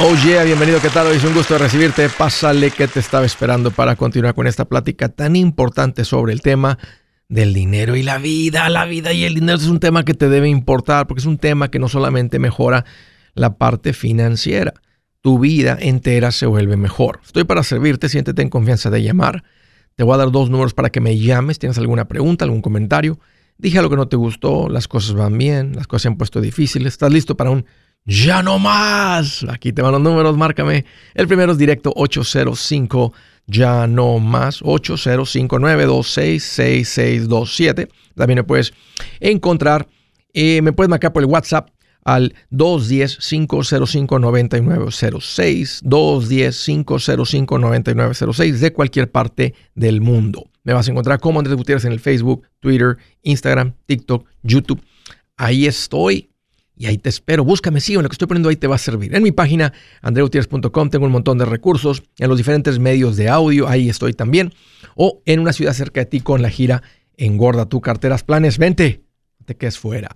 Oh yeah, bienvenido, ¿qué tal? Hoy es un gusto recibirte. Pásale que te estaba esperando para continuar con esta plática tan importante sobre el tema del dinero y la vida. La vida y el dinero es un tema que te debe importar porque es un tema que no solamente mejora la parte financiera, tu vida entera se vuelve mejor. Estoy para servirte, siéntete en confianza de llamar. Te voy a dar dos números para que me llames. ¿Tienes alguna pregunta, algún comentario? Dije algo que no te gustó, las cosas van bien, las cosas se han puesto difíciles. ¿Estás listo para un ya no más. Aquí te van los números, márcame. El primero es directo 805 ya no más 805-926-6627. También me puedes encontrar, eh, me puedes marcar por el WhatsApp al 210-505-9906, 210-505-9906 de cualquier parte del mundo. Me vas a encontrar como Andrés Gutiérrez en el Facebook, Twitter, Instagram, TikTok, YouTube. Ahí estoy y ahí te espero. Búscame, sí, en lo que estoy poniendo ahí te va a servir. En mi página, andreutierrez.com, tengo un montón de recursos. En los diferentes medios de audio, ahí estoy también. O en una ciudad cerca de ti con la gira Engorda tu carteras planes. Vente, te quedes fuera.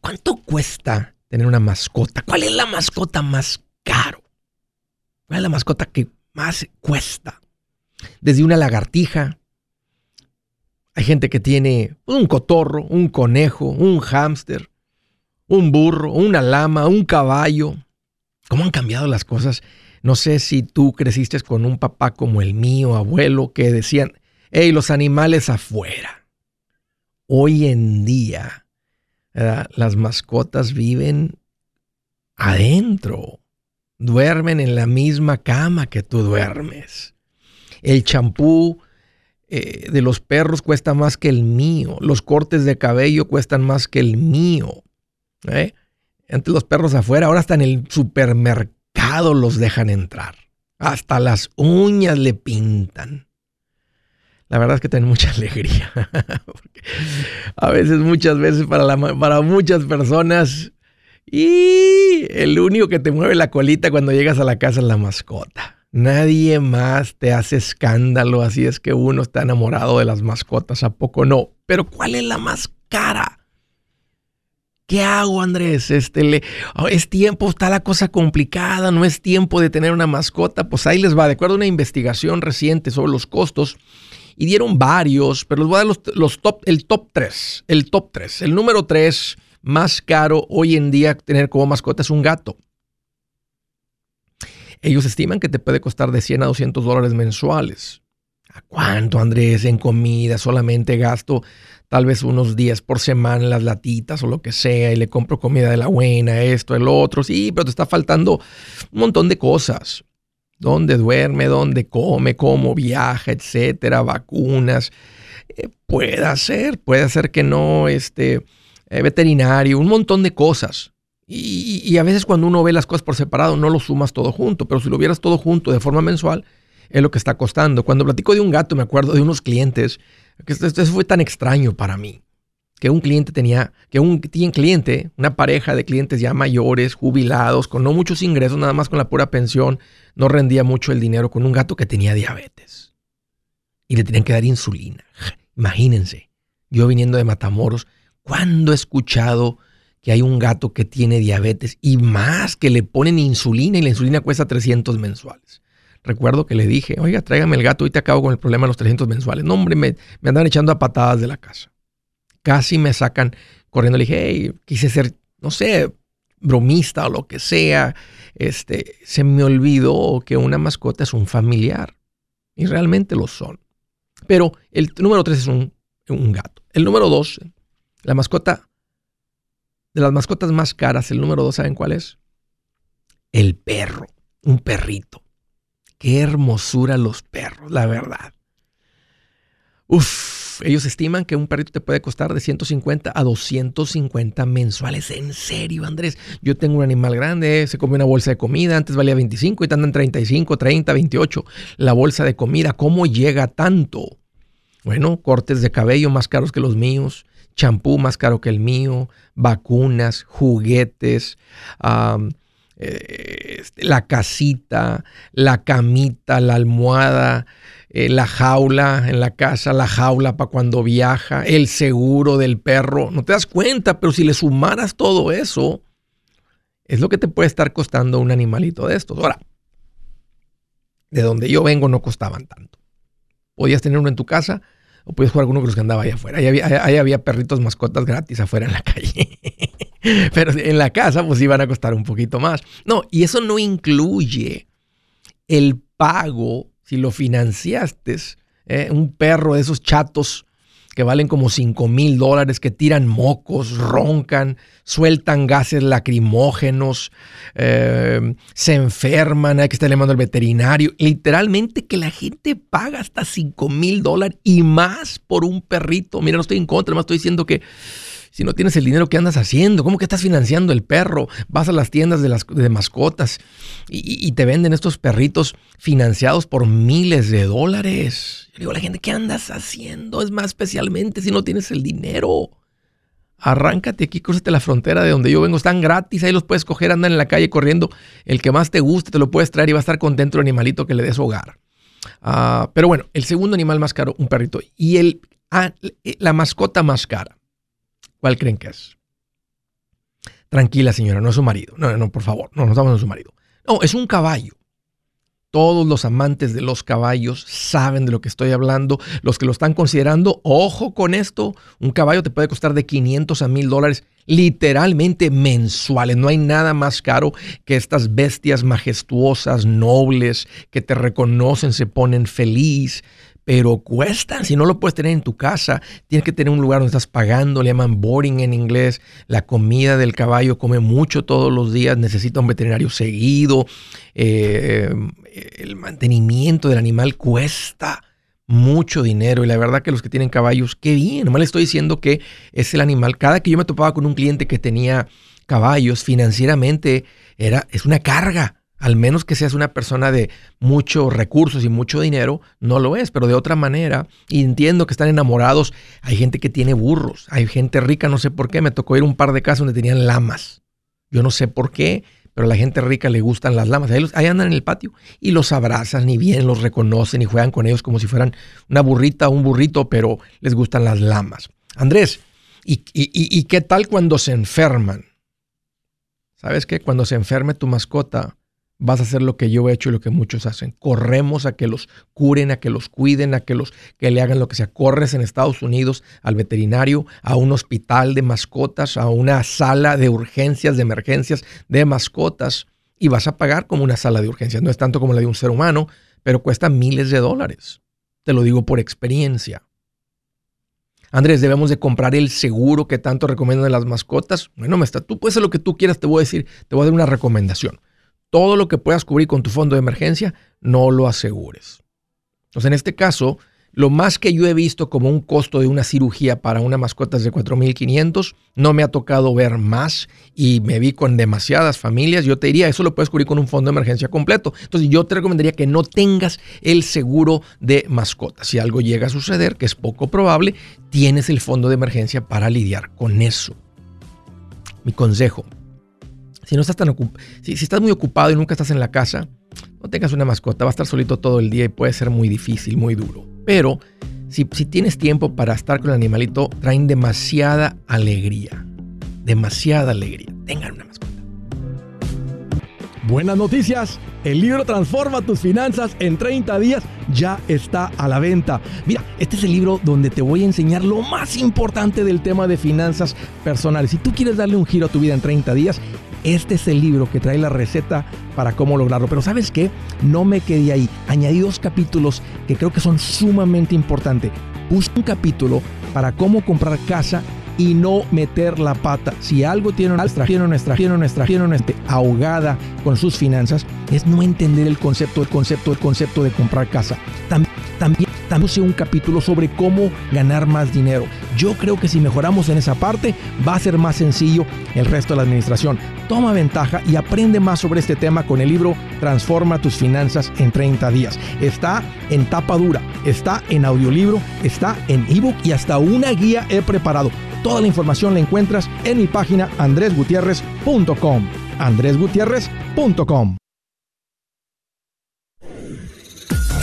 ¿Cuánto cuesta tener una mascota? ¿Cuál es la mascota más caro? ¿Cuál es la mascota que más cuesta? Desde una lagartija. Hay gente que tiene un cotorro, un conejo, un hámster un burro, una lama, un caballo. ¿Cómo han cambiado las cosas? No sé si tú creciste con un papá como el mío, abuelo, que decían, hey, los animales afuera. Hoy en día, las mascotas viven adentro, duermen en la misma cama que tú duermes. El champú eh, de los perros cuesta más que el mío, los cortes de cabello cuestan más que el mío. ¿Eh? Antes los perros afuera, ahora hasta en el supermercado los dejan entrar. Hasta las uñas le pintan. La verdad es que tienen mucha alegría. a veces, muchas veces para, para muchas personas, y el único que te mueve la colita cuando llegas a la casa es la mascota. Nadie más te hace escándalo, así es que uno está enamorado de las mascotas, ¿a poco no? Pero ¿cuál es la más cara? ¿Qué hago, Andrés? Este, oh, es tiempo, está la cosa complicada, no es tiempo de tener una mascota. Pues ahí les va, de acuerdo a una investigación reciente sobre los costos, y dieron varios, pero les voy a dar los, top, el top 3. El top 3. El número 3 más caro hoy en día tener como mascota es un gato. Ellos estiman que te puede costar de 100 a 200 dólares mensuales. ¿A cuánto, Andrés? En comida solamente gasto tal vez unos días por semana las latitas o lo que sea y le compro comida de la buena, esto, el otro. Sí, pero te está faltando un montón de cosas. Dónde duerme, dónde come, cómo viaja, etcétera, vacunas. Eh, puede ser, puede ser que no, este, eh, veterinario, un montón de cosas. Y, y, a veces cuando uno ve las cosas por separado no lo sumas todo junto, pero si lo vieras todo junto de forma mensual, es lo que está costando. Cuando platico de un gato, me acuerdo de unos clientes eso fue tan extraño para mí. Que un cliente tenía, que un cliente, una pareja de clientes ya mayores, jubilados, con no muchos ingresos, nada más con la pura pensión, no rendía mucho el dinero con un gato que tenía diabetes. Y le tenían que dar insulina. Imagínense, yo viniendo de Matamoros, ¿cuándo he escuchado que hay un gato que tiene diabetes y más que le ponen insulina y la insulina cuesta 300 mensuales? Recuerdo que le dije, oiga, tráigame el gato y te acabo con el problema de los 300 mensuales. No, hombre, me, me andan echando a patadas de la casa. Casi me sacan corriendo. Le dije, hey, quise ser, no sé, bromista o lo que sea. Este, se me olvidó que una mascota es un familiar. Y realmente lo son. Pero el número tres es un, un gato. El número dos, la mascota, de las mascotas más caras, el número dos, ¿saben cuál es? El perro, un perrito. Qué hermosura los perros, la verdad. Uf, ellos estiman que un perrito te puede costar de 150 a 250 mensuales. En serio, Andrés. Yo tengo un animal grande, se come una bolsa de comida, antes valía 25 y andan 35, 30, 28. La bolsa de comida, ¿cómo llega tanto? Bueno, cortes de cabello más caros que los míos, champú más caro que el mío, vacunas, juguetes, eh, este, la casita, la camita, la almohada, eh, la jaula en la casa, la jaula para cuando viaja, el seguro del perro. No te das cuenta, pero si le sumaras todo eso, es lo que te puede estar costando un animalito de estos. Ahora, de donde yo vengo no costaban tanto. Podías tener uno en tu casa o podías jugar con uno de los que andaba allá afuera. Ahí ahí había perritos mascotas gratis afuera en la calle. Pero en la casa pues iban a costar un poquito más. No, y eso no incluye el pago, si lo financiaste, eh, un perro de esos chatos que valen como 5 mil dólares, que tiran mocos, roncan, sueltan gases lacrimógenos, eh, se enferman, hay que estar llamando al veterinario. Literalmente que la gente paga hasta 5 mil dólares y más por un perrito. Mira, no estoy en contra, más estoy diciendo que si no tienes el dinero, ¿qué andas haciendo? ¿Cómo que estás financiando el perro? Vas a las tiendas de, las, de mascotas y, te venden estos perritos financiados por miles de dólares. Yo digo a la gente, ¿qué andas haciendo? Es más especialmente si no tienes el dinero. Arráncate aquí, cruzate la frontera de donde yo vengo. Están gratis, ahí los puedes coger, andan en la calle corriendo. El que más te guste te lo puedes traer y va a estar contento el animalito que le des hogar. Ah, pero bueno, el segundo animal más caro, un perrito. Y el, ah, la mascota más cara ¿Cuál creen que es? Tranquila, señora, no es su marido. No, no, por favor, no, no estamos en su marido. No, es un caballo. Todos los amantes de los caballos saben de lo que estoy hablando. Los que lo están considerando, ojo con esto. Un caballo te puede costar de 500 a 1000 dólares literalmente mensuales. No hay nada más caro que estas bestias majestuosas, nobles, que te reconocen, se ponen feliz, pero cuestan. Si no lo puedes tener en tu casa, tienes que tener un lugar donde estás pagando, le llaman boarding en inglés. La comida del caballo come mucho todos los días, necesita un veterinario seguido. Eh, el mantenimiento del animal cuesta mucho dinero y la verdad que los que tienen caballos, qué bien. Nomás le estoy diciendo que es el animal. Cada que yo me topaba con un cliente que tenía caballos, financieramente era, es una carga al menos que seas una persona de muchos recursos y mucho dinero, no lo es, pero de otra manera, y entiendo que están enamorados, hay gente que tiene burros, hay gente rica, no sé por qué, me tocó ir a un par de casas donde tenían lamas. Yo no sé por qué, pero a la gente rica le gustan las lamas. Ahí, andan en el patio y los abrazan y bien los reconocen y juegan con ellos como si fueran una burrita o un burrito, pero les gustan las lamas. Andrés, y qué tal cuando se enferman? ¿Sabes qué? Cuando se enferme tu mascota, vas a hacer lo que yo he hecho y lo que muchos hacen. Corremos a que los curen, a que los cuiden, a que los que le hagan lo que sea. Corres en Estados Unidos al veterinario, a un hospital de mascotas, a una sala de urgencias, de emergencias de mascotas y vas a pagar como una sala de urgencias. No es tanto como la de un ser humano, pero cuesta miles de dólares. Te lo digo por experiencia. Andrés, debemos de comprar el seguro que tanto recomiendan las mascotas. Bueno, me está, tú puedes hacer lo que tú quieras, te voy a decir, te voy a dar una recomendación todo lo que puedas cubrir con tu fondo de emergencia, no lo asegures. Entonces, en este caso, lo más que yo he visto como un costo de una cirugía para una mascota es de 4.500. No me ha tocado ver más y me vi con demasiadas familias. Yo te diría, eso lo puedes cubrir con un fondo de emergencia completo. Entonces yo te recomendaría que no tengas el seguro de mascota. Si algo llega a suceder, que es poco probable, tienes el fondo de emergencia para lidiar con eso. Mi consejo, si no estás tan si, estás muy ocupado y nunca estás en la casa, no tengas una mascota, va a estar solito todo el día y puede ser muy difícil, muy duro. Pero si, si tienes tiempo para estar con el animalito, traen demasiada alegría. Demasiada alegría. Tengan una mascota. Buenas noticias. El libro Transforma tus finanzas en 30 días ya está a la venta. Mira, este es el libro donde te voy a enseñar lo más importante del tema de finanzas personales. Si tú quieres darle un giro a tu vida en 30 días, este es el libro que trae la receta para cómo lograrlo. Pero sabes qué? No me quedé ahí. Añadí dos capítulos que creo que son sumamente importantes. Puse un capítulo para cómo comprar casa y no meter la pata. Si algo tiene nuestra tiene nuestra tiene nuestra tiene nuestra ahogada con sus finanzas es no entender el concepto, el concepto, el concepto de comprar casa. También un capítulo sobre cómo ganar más dinero. Yo creo que si mejoramos en esa parte, va a ser más sencillo el resto de la administración. Toma ventaja y aprende más sobre este tema con el libro Transforma tus finanzas en 30 días. Está en tapa dura, está en audiolibro, está en ebook y hasta una guía he preparado. Toda la información la encuentras en mi página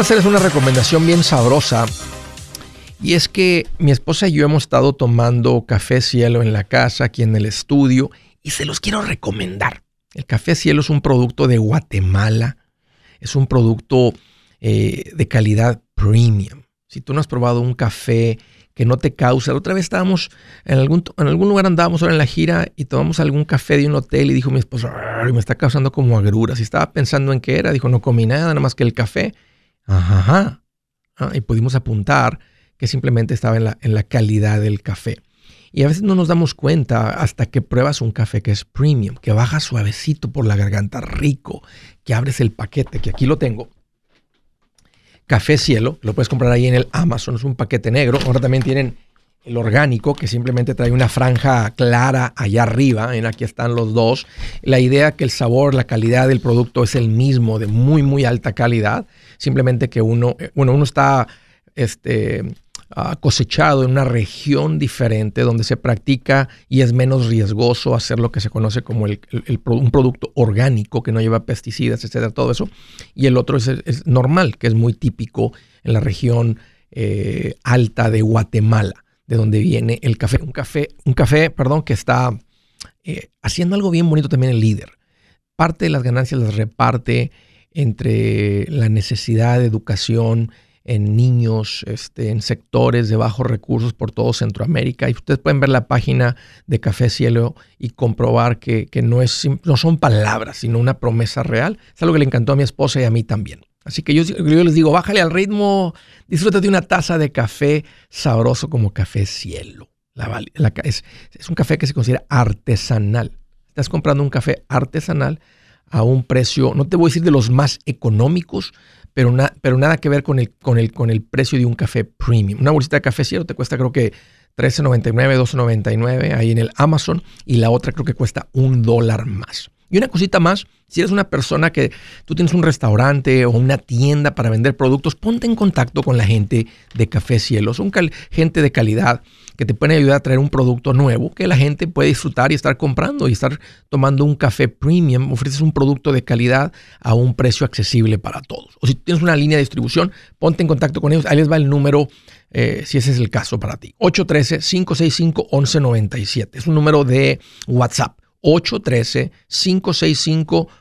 Quiero hacerles una recomendación bien sabrosa. Y es que mi esposa y yo hemos estado tomando café cielo en la casa, aquí en el estudio, y se los quiero recomendar. El café cielo es un producto de Guatemala. Es un producto eh, de calidad premium. Si tú no has probado un café que no te causa, otra vez estábamos en algún, en algún lugar, andábamos ahora en la gira y tomamos algún café de un hotel y dijo mi esposa, me está causando como agruras. Y estaba pensando en qué era, dijo, no comí nada, nada más que el café. Ajá. Ah, y pudimos apuntar que simplemente estaba en la, en la calidad del café. Y a veces no nos damos cuenta hasta que pruebas un café que es premium, que baja suavecito por la garganta, rico, que abres el paquete, que aquí lo tengo. Café Cielo, lo puedes comprar ahí en el Amazon, es un paquete negro. Ahora también tienen el orgánico, que simplemente trae una franja clara allá arriba. En aquí están los dos. La idea que el sabor, la calidad del producto es el mismo, de muy, muy alta calidad. Simplemente que uno, eh, bueno, uno está este, uh, cosechado en una región diferente donde se practica y es menos riesgoso hacer lo que se conoce como el, un producto orgánico que no lleva pesticidas, etcétera, todo eso. Y el otro es, es normal, que es muy típico en la región eh, alta de Guatemala de donde viene el café. Un café, un café, perdón, que está eh, haciendo algo bien bonito también el líder. Parte de las ganancias las reparte entre la necesidad de educación en niños, este, en sectores de bajos recursos por todo Centroamérica. Y ustedes pueden ver la página de Café Cielo y comprobar que, que no, es, no son palabras, sino una promesa real. Es algo que le encantó a mi esposa y a mí también. Así que yo, les digo, bájale al ritmo, disfrútate de una taza de café sabroso como café cielo. La, la, es, es, un café que se considera artesanal. Estás comprando un café artesanal a un precio, no te voy a decir de los más económicos, pero, pero nada que ver con el, con, el, con el precio de un café premium. Una bolsita de café cielo te cuesta creo que 13.99, 12.99 ahí en el Amazon y la otra creo que cuesta un dólar más. Y una cosita más, si eres una persona que tú tienes un restaurante o una tienda para vender productos, ponte en contacto con la gente de Café Cielo. Son gente de calidad que te pueden ayudar a traer un producto nuevo que la gente puede disfrutar y estar comprando y estar tomando un café premium. Ofreces un producto de calidad a un precio accesible para todos. O si tienes una línea de distribución, ponte en contacto con ellos. Ahí les va el número eh, si ese es el caso para ti. 813-565-1197. Es un número de WhatsApp. 813-565-1197.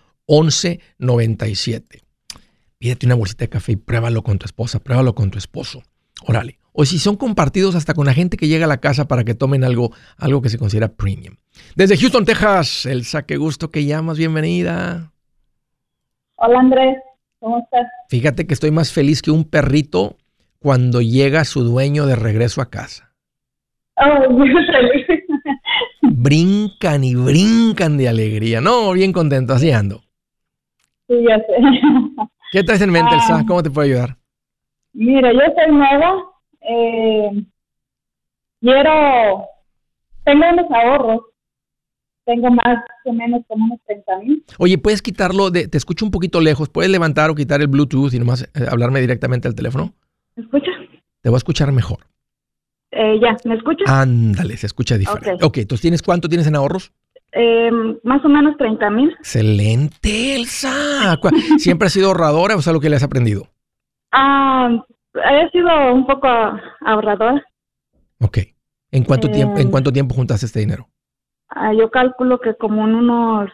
Pídete una bolsita de café y pruébalo con tu esposa, pruébalo con tu esposo. Órale. O si son compartidos hasta con la gente que llega a la casa para que tomen algo, algo que se considera premium. Desde Houston, Texas, Elsa, qué gusto que llamas, bienvenida. Hola Andrés, ¿cómo estás? Fíjate que estoy más feliz que un perrito cuando llega su dueño de regreso a casa. Oh, muy feliz brincan y brincan de alegría. No, bien contento, así ando. Sí, ya sé. ¿Qué traes en mente, Elsa? ¿Cómo te puedo ayudar? Mira, yo soy nueva. Eh, quiero. Tengo unos ahorros. Tengo más o menos como unos 30 mil. Oye, ¿puedes quitarlo? De, te escucho un poquito lejos. ¿Puedes levantar o quitar el Bluetooth y nomás eh, hablarme directamente al teléfono? ¿Me escuchas? Te voy a escuchar mejor. Eh, ya, ¿me escuchas? Ándale, se escucha diferente. Ok, okay entonces ¿tienes cuánto tienes en ahorros? Eh, más o menos 30 mil. Excelente, Elsa. ¿Siempre has sido ahorradora o es algo que le has aprendido? Ah, he sido un poco ahorradora. Ok. ¿En cuánto, Eh, tiempo, ¿En cuánto tiempo juntaste este dinero? Ah, yo calculo que como en unos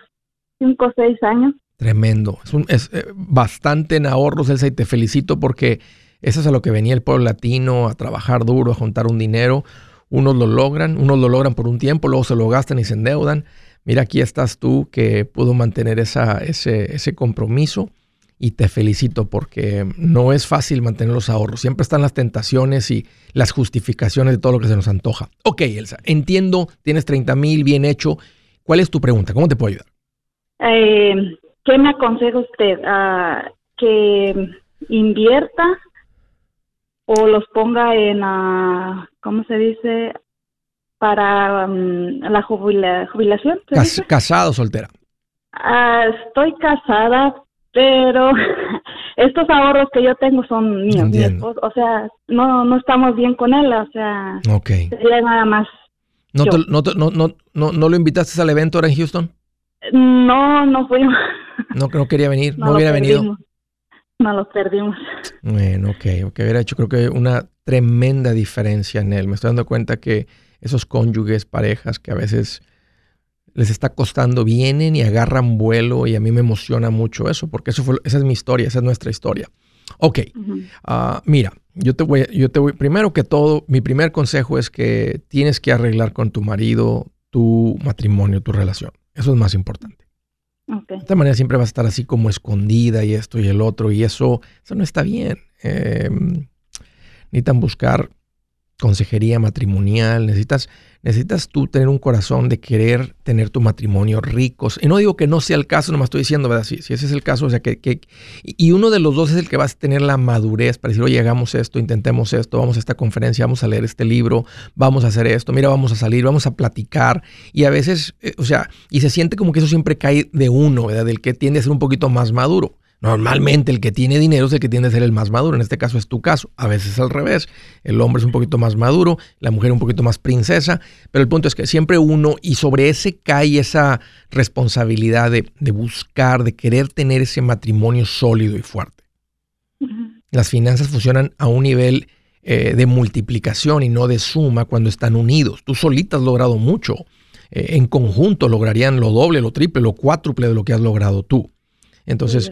5 o 6 años. Tremendo. Es, un- es, eh, bastante en ahorros, Elsa, y te felicito porque eso es a lo que venía el pueblo latino, a trabajar duro, a juntar un dinero. Unos lo logran, unos lo logran por un tiempo, luego se lo gastan y se endeudan. Mira, aquí estás tú que pudo mantener esa, ese, ese compromiso y te felicito porque no es fácil mantener los ahorros. Siempre están las tentaciones y las justificaciones de todo lo que se nos antoja. Ok, Elsa, entiendo, tienes 30 mil, bien hecho. ¿Cuál es tu pregunta? ¿Cómo te puedo ayudar? Eh, ¿Qué me aconseja usted? Ah, ¿Que invierta o los ponga en, ah, ¿cómo se dice? Para mm, la jubila- jubilación. ¿se Cas- o soltera? Ah, estoy casada, pero estos ahorros que yo tengo son míos. mi esposo, o sea, no, no estamos bien con él, o sea, Ok. sería nada más. ¿No, te- no, te- no, no, no, no lo invitaste al evento ahora en Houston? No, no fuimos. No, no quería venir, no, hubiera venido. No lo perdimos. Bueno, ok, ok, hubiera hecho creo que una tremenda diferencia en él. Me estoy dando cuenta que esos cónyuges, parejas que a veces les está costando, vienen y agarran vuelo y a mí me emociona mucho eso, porque eso fue, esa es mi historia, esa es nuestra historia. Ok. Ah, mira, yo te voy, yo te voy, primero que todo, mi primer consejo es que tienes que arreglar con tu marido tu matrimonio, tu relación. Eso es más importante. De esta manera siempre vas a estar así como escondida y esto y el otro y eso, eso no está bien. Eh, necesitan buscar consejería matrimonial, necesitas, necesitas tú tener un corazón de querer tener tu matrimonio ricos. Y no digo que no sea el caso, nomás estoy diciendo, ¿verdad? Si, si ese es el caso, o sea, que, que- y uno de los dos es el que vas a tener la madurez para decir, oye, hagamos esto, intentemos esto, vamos a esta conferencia, vamos a leer este libro, vamos a hacer esto, mira, vamos a salir, vamos a platicar. Y a veces, eh, o sea, y se siente como que eso siempre cae de uno, ¿verdad? Del que tiende a ser un poquito más maduro. Normalmente el que tiene dinero es el que tiende a ser el más maduro. En este caso es tu caso. A veces es al revés. El hombre es un poquito más maduro, la mujer un poquito más princesa. Pero el punto es que siempre uno, y sobre ese cae esa responsabilidad de, de buscar, de querer tener ese matrimonio sólido y fuerte. Las finanzas funcionan a un nivel eh, de multiplicación y no de suma cuando están unidos. Tú solita has logrado mucho. Eh, en conjunto lograrían lo doble, lo triple, lo cuádruple de lo que has logrado tú. Entonces.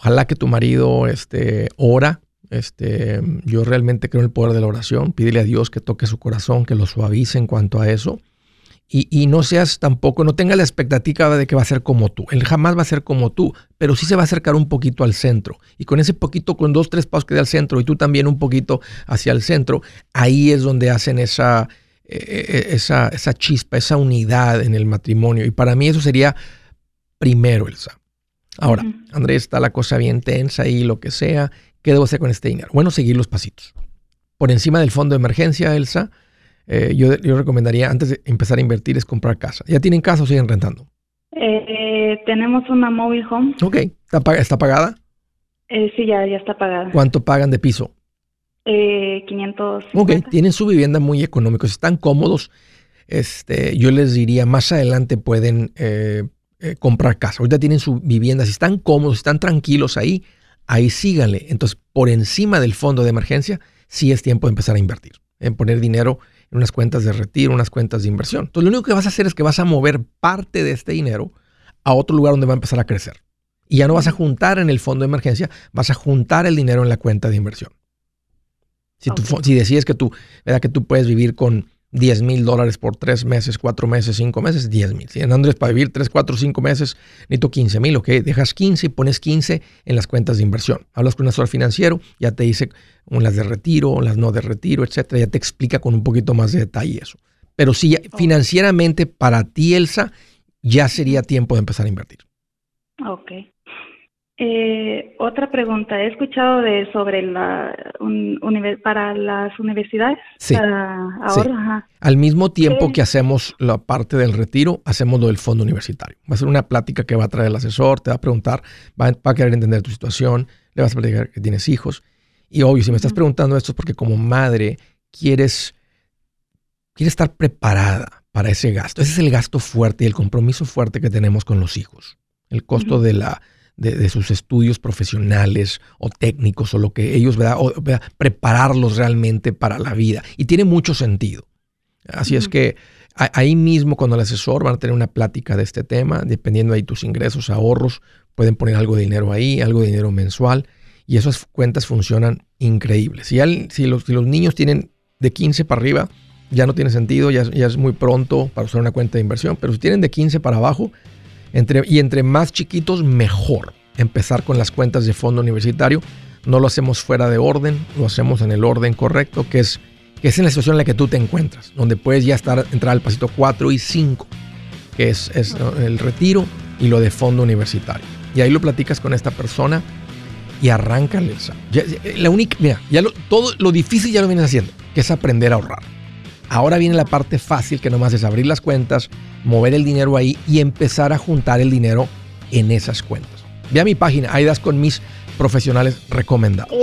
Ojalá que tu marido este, ora. Este, yo realmente creo en el poder de la oración. Pídele a Dios que toque su corazón, que lo suavice en cuanto a eso. Y, y no seas tampoco, no tenga la expectativa de que va a ser como tú. Él jamás va a ser como tú, pero sí se va a acercar un poquito al centro. Y con ese poquito, con dos, tres pasos que dé al centro y tú también un poquito hacia el centro, ahí es donde hacen esa, eh, eh, esa, esa chispa, esa unidad en el matrimonio. Y para mí eso sería primero, Elsa. Ahora. Andrés, está la cosa bien tensa y lo que sea. ¿Qué debo hacer con este dinero? Bueno, seguir los pasitos. Por encima del fondo de emergencia, Elsa, eh, yo, yo recomendaría antes de empezar a invertir es comprar casa. ¿Ya tienen casa o siguen rentando? Eh, tenemos una mobile home. Ok. ¿Está, está pagada? Eh, sí, ya, ya está pagada. ¿Cuánto pagan de piso? Eh, 500. Ok, tienen su vivienda muy económica, si están cómodos, este, yo les diría, más adelante pueden eh, comprar casa. Ahorita tienen su vivienda, si están cómodos, si están tranquilos ahí, ahí síganle. Entonces, por encima del fondo de emergencia, sí es tiempo de empezar a invertir, en poner dinero en unas cuentas de retiro, unas cuentas de inversión. Entonces, lo único que vas a hacer es que vas a mover parte de este dinero a otro lugar donde va a empezar a crecer. Y ya no vas a juntar en el fondo de emergencia, vas a juntar el dinero en la cuenta de inversión. Si, tú, Ok. si decides que tú, ¿verdad? que tú puedes vivir con 10 mil dólares por tres meses, cuatro meses, cinco meses, 10 mil. Si en Andrés para vivir 3, 4, 5 meses necesito 15 mil, ok, dejas 15 y pones 15 en las cuentas de inversión. Hablas con un asesor financiero, ya te dice las de retiro, las no de retiro, etcétera, ya te explica con un poquito más de detalle eso. Pero sí, ya- financieramente para ti, Elsa, ya sería tiempo de empezar a invertir. Ok. Eh, otra pregunta. He escuchado de sobre la un- para las universidades. Sí. Para ahorro, ajá. Al mismo tiempo que hacemos la parte del retiro, hacemos lo del fondo universitario. Va a ser una plática que va a traer el asesor, te va a preguntar, va a, va a querer entender tu situación, le vas a platicar que tienes hijos. Y obvio, si me estás preguntando esto es porque como madre quieres, quieres estar preparada para ese gasto. Ese es el gasto fuerte y el compromiso fuerte que tenemos con los hijos. El costo de, la, de, de sus estudios profesionales o técnicos o lo que ellos, ¿verdad? O, ¿verdad? prepararlos realmente para la vida. Y tiene mucho sentido. Así es que a- ahí mismo cuando el asesor van a tener una plática de este tema, dependiendo ahí tus ingresos, ahorros, pueden poner algo de dinero ahí, algo de dinero mensual, y esas cuentas funcionan increíbles. Si, al- si los, si los niños tienen de 15 para arriba, ya no tiene sentido, ya, es- ya es muy pronto para usar una cuenta de inversión, pero si tienen de 15 para abajo, entre, y entre más chiquitos, mejor empezar con las cuentas de fondo universitario. No lo hacemos fuera de orden, lo hacemos en el orden correcto, que es, que es en la situación en la que tú te encuentras, donde puedes ya estar, entrar al pasito 4 y 5, que es, es el retiro y lo de fondo universitario. Y ahí lo platicas con esta persona y arráncale. la única, mira, ya todo lo difícil ya lo vienes haciendo, que es aprender a ahorrar. Ahora viene la parte fácil que nomás es abrir las cuentas, mover el dinero ahí y empezar a juntar el dinero en esas cuentas. Ve a mi página, ahí das con mis profesionales recomendados.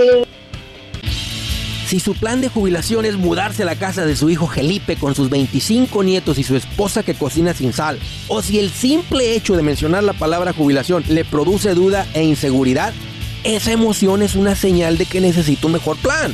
Si su plan de jubilación es mudarse a la casa de su hijo Felipe con sus 25 nietos y su esposa que cocina sin sal, o si el simple hecho de mencionar la palabra jubilación le produce duda e inseguridad, esa emoción es una señal de que necesita un mejor plan.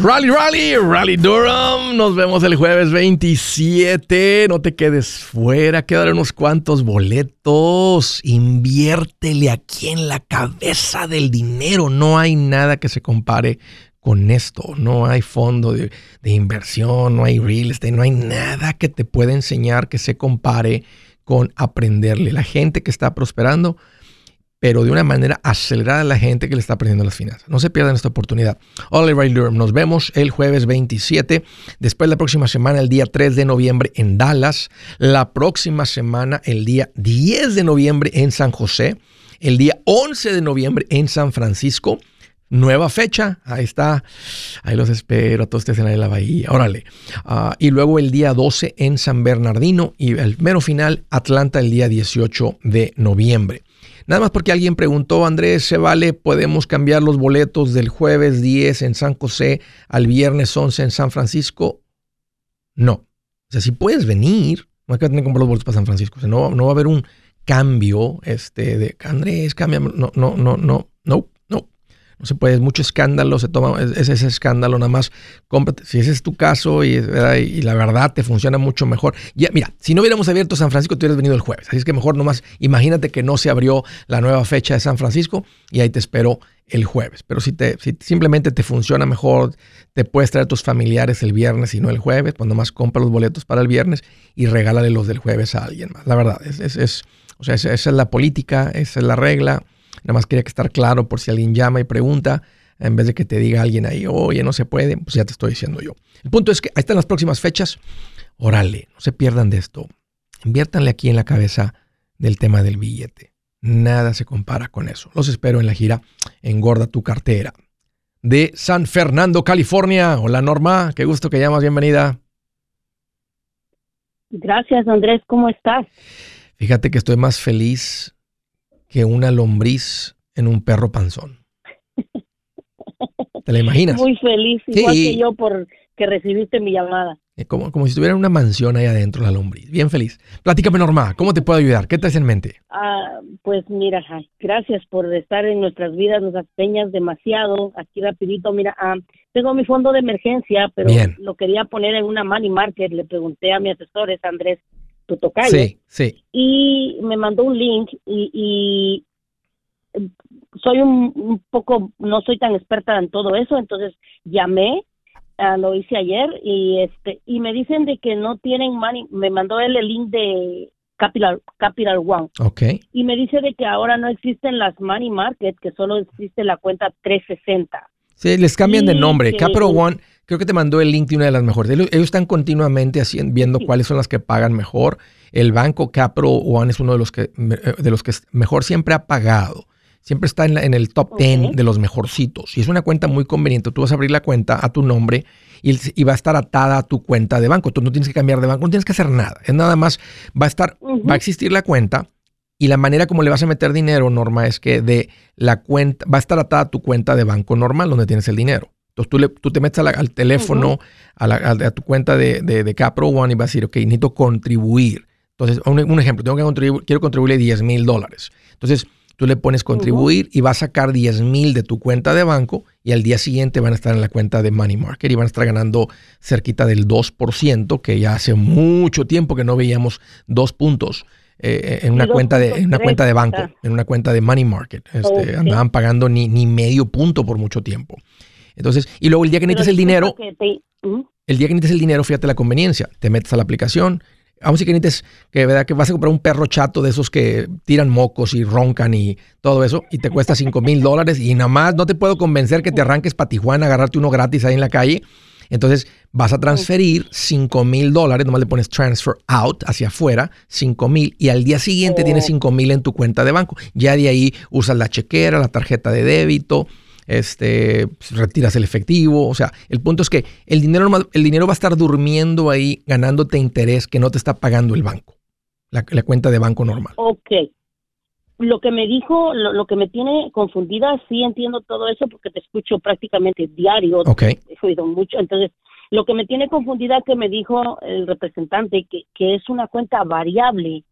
Rally, rally, rally Durham. Nos vemos el jueves 27. No te quedes fuera. Quedan unos cuantos boletos. Inviértele aquí en la cabeza del dinero. No hay nada que se compare con esto. No hay fondo de, de inversión, no hay real estate, no hay nada que te pueda enseñar que se compare con aprenderle. La gente que está prosperando pero de una manera acelerada a la gente que le está aprendiendo las finanzas. No se pierdan esta oportunidad. Ray Durham. Nos vemos el jueves 27. Después la próxima semana, el día 3 de noviembre en Dallas. La próxima semana, el día 10 de noviembre en San José. El día 11 de noviembre en San Francisco. Nueva fecha, ahí está, ahí los espero, todos ustedes en la bahía, órale. Ah, y luego el día 12 en San Bernardino y el mero final, Atlanta, el día 18 de noviembre. Nada más porque alguien preguntó, Andrés, ¿se vale? ¿Podemos cambiar los boletos del jueves 10 en San José al viernes 11 en San Francisco? No. O sea, si puedes venir, no hay que tener que comprar los boletos para San Francisco. O sea, no, no va a haber un cambio este, de Andrés, cambia. No, no, no, no, no, no. No se puede, es mucho escándalo, se toma es, es ese escándalo, nada más cómprate. Si ese es tu caso y, y la verdad te funciona mucho mejor. Ya, mira, si no hubiéramos abierto San Francisco, tú hubieras venido el jueves. Así es que mejor nomás imagínate que no se abrió la nueva fecha de San Francisco y ahí te espero el jueves. Pero si, te, si simplemente te funciona mejor, te puedes traer a tus familiares el viernes y no el jueves, cuando más compra los boletos para el viernes y regálale los del jueves a alguien más. La verdad, es, es, o sea, esa es la política, esa es la regla. Nada más quería que estar claro por si alguien llama y pregunta, en vez de que te diga alguien ahí, oye, no se puede, pues ya te estoy diciendo yo. El punto es que ahí están las próximas fechas. Órale, no se pierdan de esto. Inviértanle aquí en la cabeza del tema del billete. Nada se compara con eso. Los espero en la gira Engorda tu cartera. De San Fernando, California. Hola Norma, qué gusto que llamas, bienvenida. Gracias, Andrés, ¿cómo estás? Fíjate que estoy más feliz que una lombriz en un perro panzón. ¿Te la imaginas? Muy feliz, igual Sí. que yo, por que recibiste mi llamada. Como, como si estuviera en una mansión ahí adentro la lombriz. Bien feliz. Platícame, Norma, ¿cómo te puedo ayudar? ¿Qué traes en mente? Ah, pues mira, gracias por estar en nuestras vidas, nos peñas demasiado. Aquí rapidito, mira, ah, tengo mi fondo de emergencia, pero Bien. lo quería poner en una money market. Le pregunté a mi asesor, es Andrés Tutocayo, Sí, sí. y me mandó un link y, y soy un, un poco, no soy tan experta en todo eso, entonces llamé, ah, lo hice ayer y este y me dicen de que no tienen money, me mandó él el link de Capital Capital One Ok. y me dice de que ahora no existen las money market, que solo existe la cuenta 360. Sí, les cambian de Sí, nombre. Capital One, creo que te mandó el link de una de las mejores. Ellos, ellos están continuamente haciendo, viendo Sí. cuáles son las que pagan mejor. El banco Capital One es uno de los que, eh, de los que mejor siempre ha pagado. Siempre está en, la- en el top Ok. 10 de los mejorcitos. Y es una cuenta muy conveniente. Tú vas a abrir la cuenta a tu nombre y, va a estar atada a tu cuenta de banco. Tú no tienes que cambiar de banco, no tienes que hacer nada. Es nada más, va a estar, va a existir la cuenta y la manera como le vas a meter dinero, Norma, es que de la cuenta, va a estar atada a tu cuenta de banco normal donde tienes el dinero. Entonces tú, le, tú te metes la- al teléfono, a, la- a- a tu cuenta de, de, de Capro One y vas a decir, ok, necesito contribuir. Entonces, un, un ejemplo, tengo que contribuir, quiero contribuirle 10 mil dólares. Entonces, tú le pones contribuir y va a sacar 10 mil de tu cuenta de banco y al día siguiente van a estar en la cuenta de Money Market y van a estar ganando cerquita del 2%, que ya hace mucho tiempo que no veíamos dos puntos eh, en una cuenta de en una 2.3 cuenta de banco, en una cuenta de Money Market. Este. Andaban pagando ni, ni medio punto por mucho tiempo. Entonces, y luego el día que necesites el dinero, te- Ujú. el día que necesites el dinero, fíjate la conveniencia. Te metes a la aplicación. Vamos a decir que necesites, que, ¿verdad? que vas a comprar un perro chato de esos que tiran mocos y roncan y todo eso, y te cuesta 5 mil dólares y nada más no te puedo convencer que te arranques para Tijuana, agarrarte uno gratis ahí en la calle. Entonces vas a transferir 5 mil dólares, nomás le pones transfer out hacia afuera, 5 mil, y al día siguiente tienes 5 mil en tu cuenta de banco. Ya de ahí usas la chequera, la tarjeta de débito, este, pues, retiras el efectivo. O sea, el punto es que el dinero, el dinero va a estar durmiendo ahí, ganándote interés que no te está pagando el banco, la, la cuenta de banco normal. Ok. Lo que me dijo, lo, lo que me tiene confundida, sí entiendo todo eso porque te escucho prácticamente diario, Ok. he oído mucho. Entonces, lo que me tiene confundida que me dijo el representante que, que es una cuenta variable.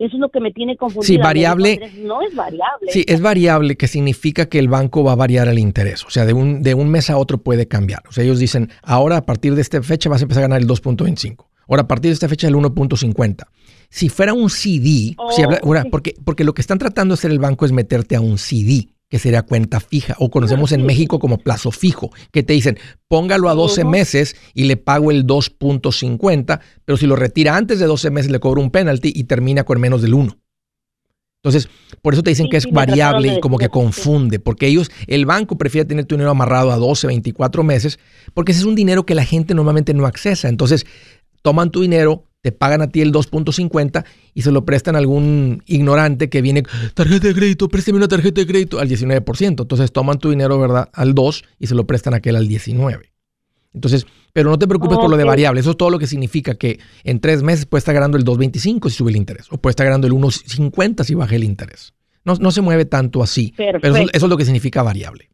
Eso es lo que me tiene confundida. Sí, variable- No es variable. Sí, es variable, que significa que el banco va a variar el interés. O sea, de un, de un mes a otro puede cambiar. O sea, ellos dicen, ahora a partir de esta fecha vas a empezar a ganar el 2.25. Ahora a partir de esta fecha el 1.50. Si fuera un CD, Oh, si habla- ahora, porque, porque lo que están tratando de hacer el banco es meterte a un CD, que sería cuenta fija, o conocemos en. México como plazo fijo, que te dicen, póngalo a 12 Ujú. meses y le pago el 2.50, pero si lo retira antes de 12 meses le cobro un penalty y termina con menos del 1. Entonces, por eso te dicen que es variable y como que confunde, porque ellos, el banco prefiere tener tu dinero amarrado a 12, 24 meses, porque ese es un dinero que la gente normalmente no accesa. Entonces, toman tu dinero, te pagan a ti el 2.50 y se lo prestan a algún ignorante que viene, tarjeta de crédito, préstame una tarjeta de crédito al 19%. Entonces, toman tu dinero, ¿verdad? Al 2 y se lo prestan a aquel al 19. Entonces, pero no te preocupes por lo de variable. Eso es todo lo que significa que en tres meses puede estar ganando el 2.25 si sube el interés, o puede estar ganando el 1.50 si baja el interés. No, no se mueve tanto así. Pero eso, eso es lo que significa variable.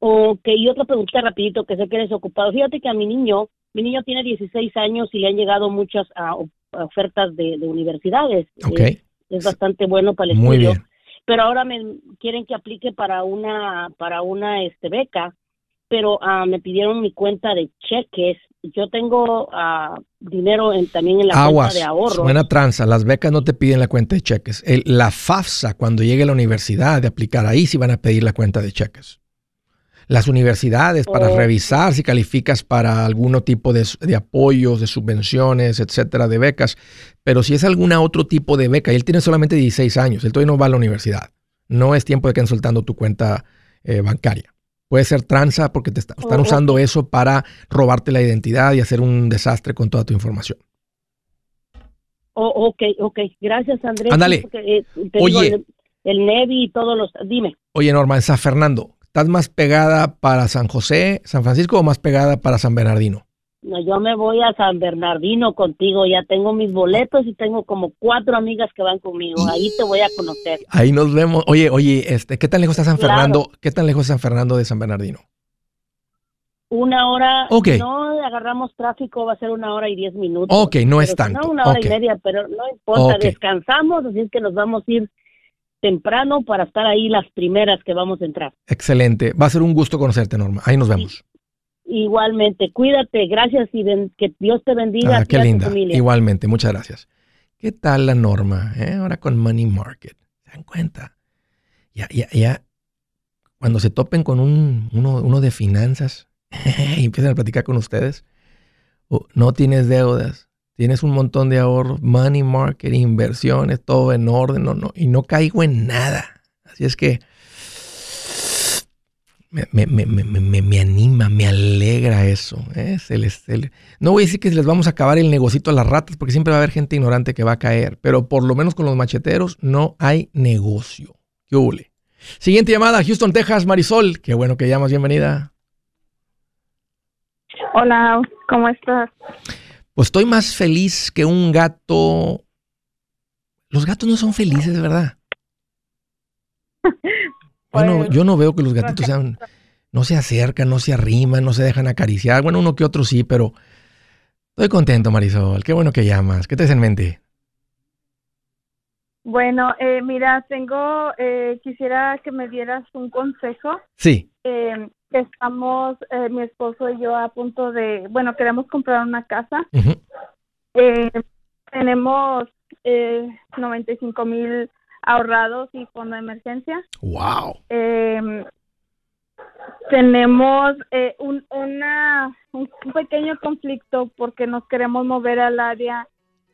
Ok, y otra pregunta rapidito, que sé que eres ocupado. Fíjate que a mi niño, mi niño tiene 16 años y le han llegado muchas o- ofertas de, de universidades. Ok. Eh, es bastante bueno para el Muy estudio. bien. Pero ahora me quieren que aplique para una para una este beca, pero ah, me pidieron mi cuenta de cheques. Yo tengo ah, dinero en, también en la Aguas, cuenta de ahorro. suena tranza. Las becas no te piden la cuenta de cheques. El- la FAFSA, cuando llegue a la universidad de aplicar ahí, sí van a pedir la cuenta de cheques. Las universidades para Oh. revisar si calificas para algún tipo de, de apoyos, de subvenciones, etcétera, de becas. Pero si es algún otro tipo de beca, y él tiene solamente 16 años, él todavía no va a la universidad. No es tiempo de que estén soltando tu cuenta eh, bancaria. Puede ser tranza porque te está- están Oh, usando eso para robarte la identidad y hacer un desastre con toda tu información. Oh, ok, ok. Gracias, Andrés. Ándale. Eh, Oye. digo, el, el Nevi y todos los... Dime. Oye, Norma, en San Fernando, ¿estás más pegada para San José, San Francisco o más pegada para San Bernardino? No, yo me voy a San Bernardino contigo. Ya tengo mis boletos y tengo como cuatro amigas que van conmigo. Ahí te voy a conocer. Ahí nos vemos. Oye, oye, este, ¿qué tan lejos está San Claro. Fernando? ¿Qué tan lejos está San Fernando de San Bernardino? Una hora, Ok. si no agarramos tráfico, va a ser una hora y diez minutos. Ok, no es tanto. No, una hora y media, pero no importa, descansamos, así es que nos vamos a ir temprano para estar ahí las primeras que vamos a entrar. Excelente. Va a ser un gusto conocerte, Norma. Ahí nos vemos. Igualmente, cuídate, gracias y ben- que Dios te bendiga. Ah, qué linda. familia. Igualmente, muchas gracias. ¿Qué tal la Norma? eh? Ahora con Money Market. ¿Se dan cuenta? Ya, ya, ya. Cuando se topen con un, uno, uno de finanzas y empiezan a platicar con ustedes, no tienes deudas, tienes un montón de ahorros, money market, inversiones, todo en orden, y no caigo en nada. Así es que me, me- me- me- me- me anima, me alegra eso. ¿eh? No voy a decir que les vamos a acabar el negocito a las ratas, porque siempre va a haber gente ignorante que va a caer, pero por lo menos con los macheteros no hay negocio. ¿Qué hule? Siguiente llamada, Houston, Texas, Marisol. Qué bueno que llamas, bienvenida. Hola, ¿cómo estás? Pues estoy más feliz que un gato. Los gatos no son felices, ¿verdad? Yo no, Pues, yo no veo que los gatitos sean, no se acercan, no se arriman, no se dejan acariciar. Bueno, uno que otro sí, pero estoy contento, Marisol. Qué bueno que llamas. ¿Qué te en mente? Bueno, eh, mira, tengo, eh, quisiera que me dieras un consejo. Sí. Eh, estamos, eh, mi esposo y yo, a punto de, bueno, queremos comprar una casa. Ujú. Eh, tenemos eh, 95 mil ahorrados y fondo de emergencia. Wow. Eh, tenemos eh, un, una, un un pequeño conflicto porque nos queremos mover al área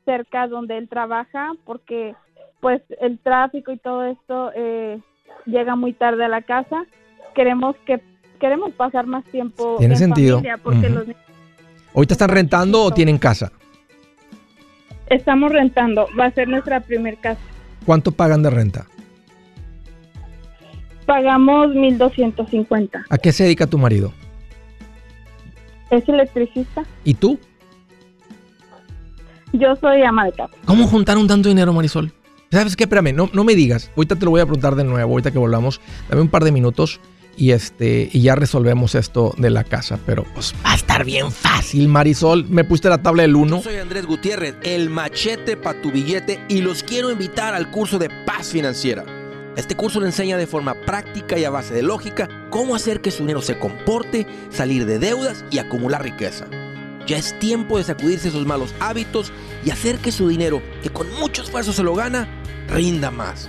cerca donde él trabaja porque pues el tráfico y todo esto eh, llega muy tarde a la casa. Queremos que queremos pasar más tiempo Tiene en sentido. familia porque los niños ¿Ahorita están rentando o tienen casa? estamos rentando. Va a ser nuestra primer casa. ¿Cuánto pagan de renta? Pagamos 1.250. ¿A qué se dedica tu marido? ¿Es electricista? ¿Y tú? Yo soy ama de casa. ¿Cómo juntaron tanto dinero, Marisol? ¿Sabes qué? Espérame, no, no me digas. Ahorita te lo voy a preguntar de nuevo, ahorita que volvamos. Dame un par de minutos y este y ya resolvemos esto de la casa. Pero pues va a estar bien fácil, Marisol. Me pusiste la tabla del 1. Yo soy Andrés Gutiérrez, el machete para tu billete y los quiero invitar al curso de paz financiera. Este curso le enseña de forma práctica y a base de lógica cómo hacer que su dinero se comporte, salir de deudas y acumular riqueza. Ya es tiempo de sacudirse esos malos hábitos y hacer que su dinero, que con mucho esfuerzo se lo gana, rinda más.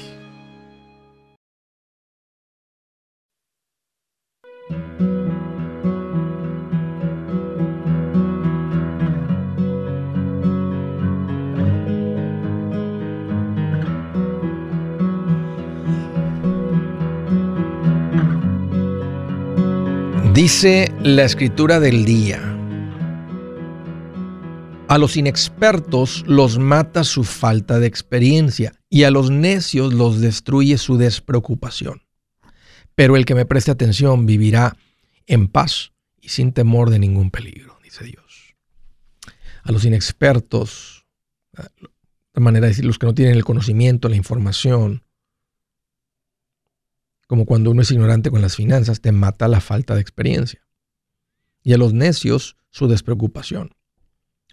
Dice la escritura del día. A los inexpertos los mata su falta de experiencia y a los necios los destruye su despreocupación. Pero el que me preste atención vivirá en paz y sin temor de ningún peligro, dice Dios. A los inexpertos, de manera de decir, los que no tienen el conocimiento, la información, como cuando uno es ignorante con las finanzas, te mata la falta de experiencia. Y a los necios, su despreocupación.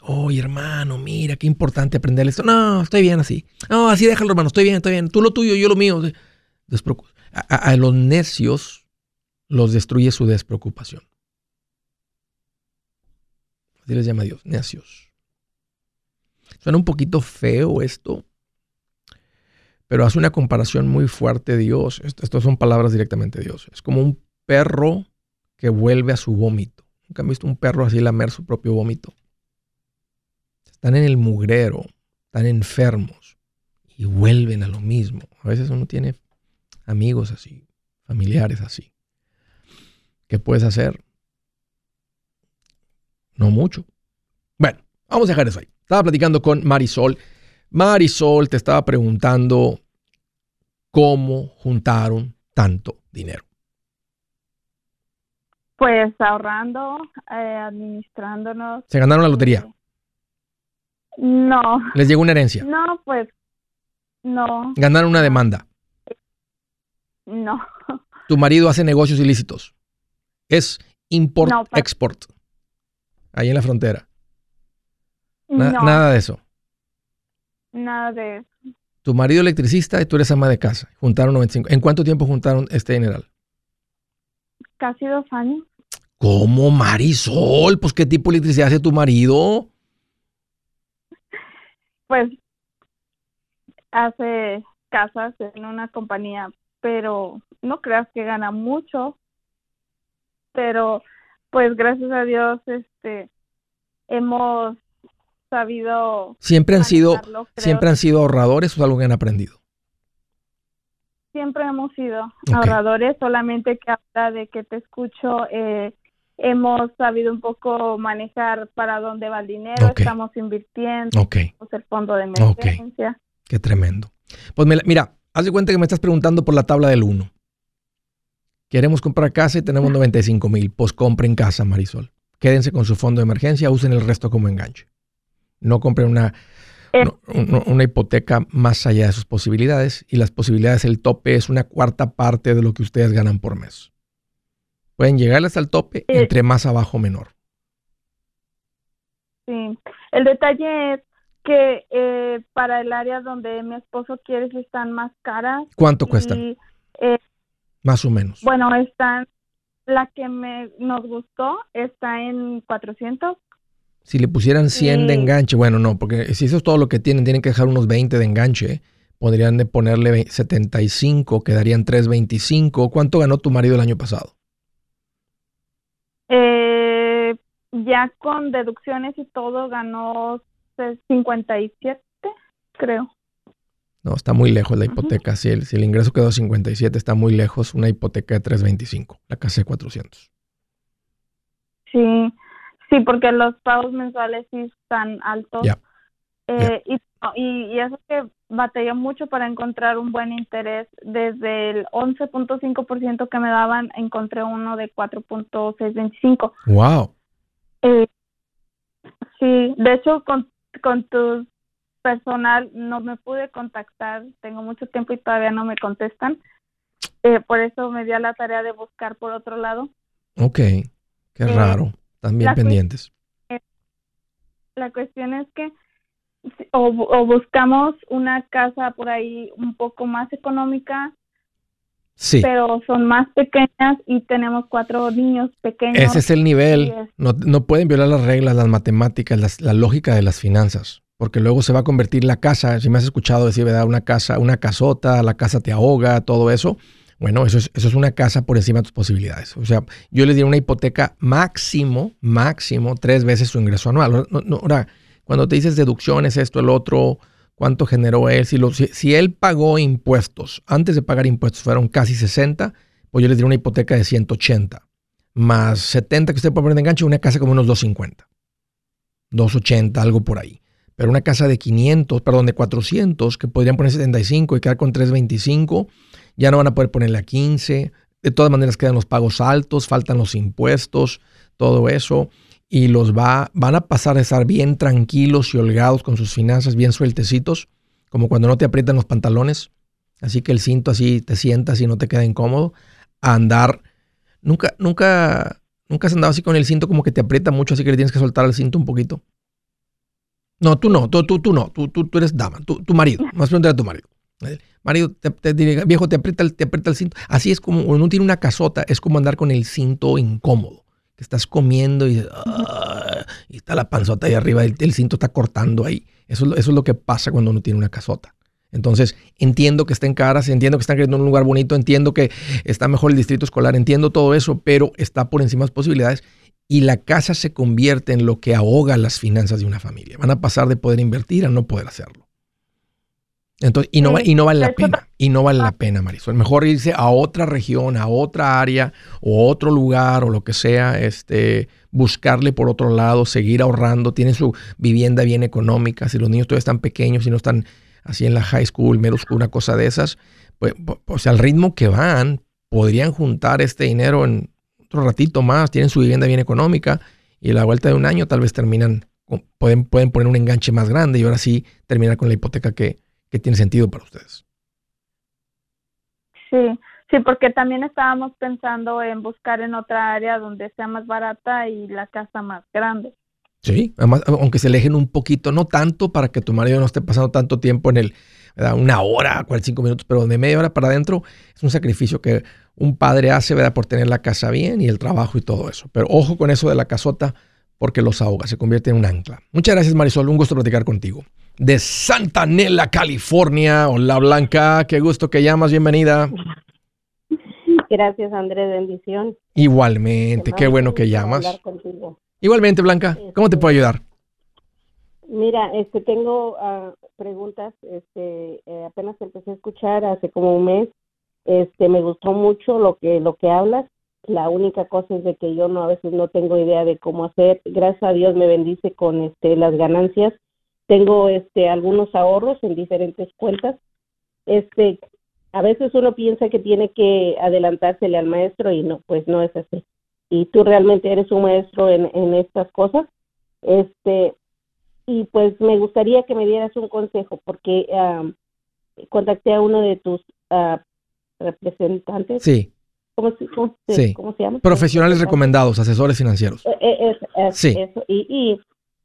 Oye, hermano, mira, qué importante aprender esto. No, estoy bien así. No, así déjalo, hermano, estoy bien, estoy bien. Tú lo tuyo, yo lo mío. A, a- a los necios los destruye su despreocupación. Así les llama Dios, necios. Suena un poquito feo esto, pero hace una comparación muy fuerte Dios. Estas son palabras directamente de Dios. Es como un perro que vuelve a su vómito. ¿Nunca han visto un perro así lamer su propio vómito? Están en el mugrero, están enfermos y vuelven a lo mismo. A veces uno tiene amigos así, familiares así. ¿Qué puedes hacer? No mucho. Bueno, vamos a dejar eso ahí. Estaba platicando con Marisol. Marisol te estaba preguntando cómo juntaron tanto dinero. Pues ahorrando, eh, administrándonos. Se ganaron la lotería. No, ¿Les llegó una herencia? no, pues, no, ¿Ganaron una demanda? no, ¿Tu marido hace negocios ilícitos? ¿Es No, pa- import-export? Ahí en la frontera. Na- no, Nada de eso. nada de eso. Tu marido electricista y tú eres ama de casa. Juntaron 95. ¿En cuánto tiempo juntaron este dineral? Casi dos años. ¿Cómo, Marisol? Pues, ¿qué tipo de electricidad hace tu marido? Pues hace casas en una compañía, pero no creas que gana mucho. Pero pues gracias a Dios este hemos sabido ¿Siempre han sido, siempre han sido ahorradores o algo que han aprendido? siempre hemos sido ahorradores, solamente que ahora de que te escucho eh, hemos sabido un poco manejar para dónde va el dinero, estamos invirtiendo, Ok, tenemos el fondo de emergencia. qué tremendo. Pues me mira, haz de cuenta que me estás preguntando por la tabla del 1. Queremos comprar casa y tenemos 95 mil. Pues compren casa, Marisol. Quédense con su fondo de emergencia, usen el resto como enganche. No compren una, Eh. una hipoteca más allá de sus posibilidades. Y las posibilidades, el tope es una cuarta parte de lo que ustedes ganan por mes. Pueden llegar hasta el tope, entre más abajo, menor. Sí, el detalle es que eh, para el área donde mi esposo quiere si están más caras. ¿Cuánto cuestan? Y, eh, Más o menos. bueno, están, la que me nos gustó está en 400. Si le pusieran 100 de Sí. enganche, bueno, no, porque si eso es todo lo que tienen, tienen que dejar unos 20 de enganche. Podrían de ponerle ve- 75, quedarían 325. ¿Cuánto ganó tu marido el año pasado? Eh, ya con deducciones y todo ganó eh, 57, creo. No, está muy lejos la hipoteca. si, el, si el ingreso quedó 57, está muy lejos una hipoteca de 325, la casa de 400. Sí, sí, porque los pagos mensuales sí están altos. Eh, y, y, y eso que batallé mucho para encontrar un buen interés. Desde el 11.5% que me daban, encontré uno de 4.625. ¡Wow! Eh, sí, de hecho, con, con tu personal no me pude contactar. Tengo mucho tiempo y todavía no me contestan. Eh, por eso me di a la tarea de buscar por otro lado. Ok, qué raro. Están bien la pendientes. La cuestión es que o, o buscamos una casa por ahí un poco más económica, Sí, pero son más pequeñas y tenemos cuatro niños pequeños. ese es el nivel. es- No, no pueden violar las reglas, las matemáticas, las- la lógica de las finanzas. Porque luego se va a convertir la casa, si me has escuchado decir, ¿verdad? Una casa, una casota, la casa te ahoga, todo eso. Bueno, eso es, eso es una casa por encima de tus posibilidades. O sea, yo les diría una hipoteca máximo, máximo, tres veces su ingreso anual. Ahora, cuando te dices deducciones, esto, el otro, cuánto generó él, si, lo- si, si él pagó impuestos, antes de pagar impuestos fueron casi 60, pues yo les diría una hipoteca de 180 más 70 que usted puede poner de enganche, una casa como unos 250, 280, algo por ahí. Pero una casa de 500, perdón, de 400, que podrían poner 75 y quedar con 325, ya no van a poder ponerle a 15. De todas maneras quedan los pagos altos, faltan los impuestos, todo eso. Y los va, van a pasar a estar bien tranquilos y holgados con sus finanzas, bien sueltecitos, como cuando no te aprietan los pantalones. Así que el cinto así te sientas y no te queda incómodo. A andar Nunca, nunca, nunca has andado así con el cinto como que te aprieta mucho, así que le tienes que soltar el cinto un poquito. No, tú no, tú, tú, tú no, tú, tú, tú eres dama, tú, tu marido, más preguntar a tu marido. Marido, te, te diré, viejo, te aprieta, el, te aprieta el cinto. Así es como, uno tiene una casota, es como andar con el cinto incómodo, que estás comiendo y, ah, y está la panzota ahí arriba, el, cinto está cortando ahí. Eso, es lo- que pasa cuando uno tiene una casota. Entonces, entiendo que estén caras, entiendo que están creyendo en un lugar bonito, entiendo que está mejor el distrito escolar, entiendo todo eso, pero está por encima de las posibilidades y la casa se convierte en lo que ahoga las finanzas de una familia. Van a pasar de poder invertir a no poder hacerlo. Entonces, y no, y no vale la pena, y no vale la pena, Marisol. Mejor irse a otra región, a otra área, o otro lugar, o lo que sea, este, buscarle por otro lado, seguir ahorrando, tienen su vivienda bien económica, si los niños todavía están pequeños, si no están así en la high school, middle school, una cosa de esas, pues, o sea, al ritmo que van, podrían juntar este dinero en otro ratito más, tienen su vivienda bien económica, y a la vuelta de un año tal vez terminan pueden, pueden poner un enganche más grande y ahora sí terminar con la hipoteca que, que tiene sentido para ustedes. Sí, sí, porque también estábamos pensando en buscar en otra área donde sea más barata y la casa más grande. Sí, además, aunque se alejen un poquito, no tanto para que tu marido no esté pasando tanto tiempo en el, ¿verdad? una hora, 45 minutos, pero de media hora para adentro es un sacrificio que un padre hace, ¿verdad? Por tener la casa bien y el trabajo y todo eso. Pero ojo con eso de la casota porque los ahoga, se convierte en un ancla. Muchas gracias Marisol, un gusto platicar contigo. De Santa Nela, California. Hola Blanca, qué gusto que llamas, bienvenida. Gracias, Andrés, bendición. Igualmente, qué bueno que llamas. Igualmente Blanca, ¿cómo te puedo ayudar? Mira, este, tengo ah, preguntas. Este, eh, apenas empecé a escuchar hace como un mes. Este, me gustó mucho lo que lo que hablas. La única cosa es de que yo no a veces no tengo idea de cómo hacer. Gracias a Dios me bendice con este las ganancias. Tengo este algunos ahorros en diferentes cuentas. Este, a veces uno piensa que tiene que adelantársele al maestro y no, pues no es así. Y tú realmente eres un maestro en, en estas cosas. Este, y pues me gustaría que me dieras un consejo porque am, contacté a uno de tus ah, representantes. Sí, ¿Cómo, se- cómo se- Sí. cómo se llama? profesionales recomendados, asesores financieros. Eh, eh, es- es- Sí. eso. Y, y,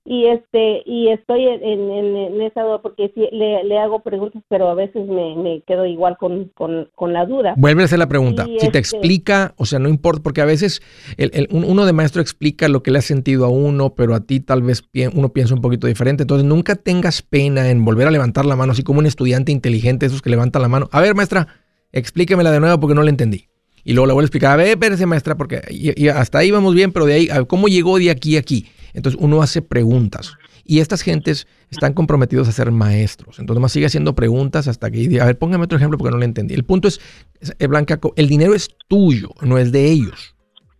y este y estoy en, en, en esa duda porque sí, le, le hago preguntas pero a veces me, me quedo igual con, con, con la duda Vuelve a hacer la pregunta. Y Si te este- explica, o sea, no importa, porque a veces el- el- un- uno de maestro explica lo que le ha sentido a uno, pero a ti tal vez uno piensa un poquito diferente. Entonces, nunca tengas pena en volver a levantar la mano, así como un estudiante inteligente, esos que levantan la mano. A ver, maestra, explíquemela de nuevo porque no la entendí. Y luego le vuelve a explicar, a ver, espérese, maestra, porque y, hasta ahí vamos bien, pero de ahí, ¿cómo llegó de aquí a aquí? Entonces, uno hace preguntas. Y estas gentes están comprometidos a ser maestros. Entonces, más sigue haciendo preguntas hasta que a ver, póngame otro ejemplo porque no lo entendí. El punto es, eh, Blanca, el dinero es tuyo, no es de ellos.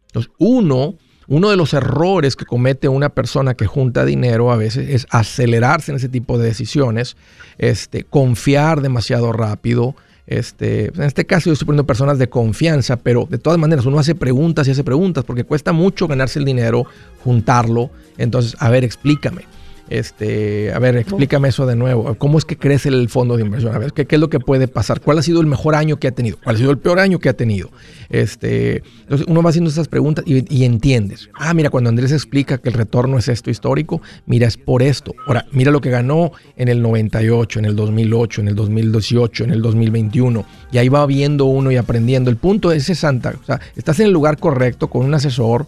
Entonces, uno, uno de los errores que comete una persona que junta dinero a veces es acelerarse en ese tipo de decisiones, este, confiar demasiado rápido. Este, en este caso yo estoy poniendo personas de confianza, pero de todas maneras uno hace preguntas y hace preguntas porque cuesta mucho ganarse el dinero, juntarlo. Entonces, a ver, explícame. Este, a ver, explícame eso de nuevo. ¿Cómo es que crece el fondo de inversión? A ver, ¿qué, es lo que puede pasar? ¿Cuál ha sido el mejor año que ha tenido? ¿Cuál ha sido el peor año que ha tenido? Este, entonces uno va haciendo esas preguntas y, y entiendes. Ah, mira, cuando Andrés explica que el retorno es esto histórico, mira, es por esto. Ahora, mira lo que ganó en el 98, en el 2008, en el 2018, en el 2021. Y ahí va viendo uno y aprendiendo. El punto es ese Santa. O sea, estás en el lugar correcto con un asesor.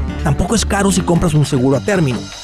Tampoco es caro si compras un seguro a término.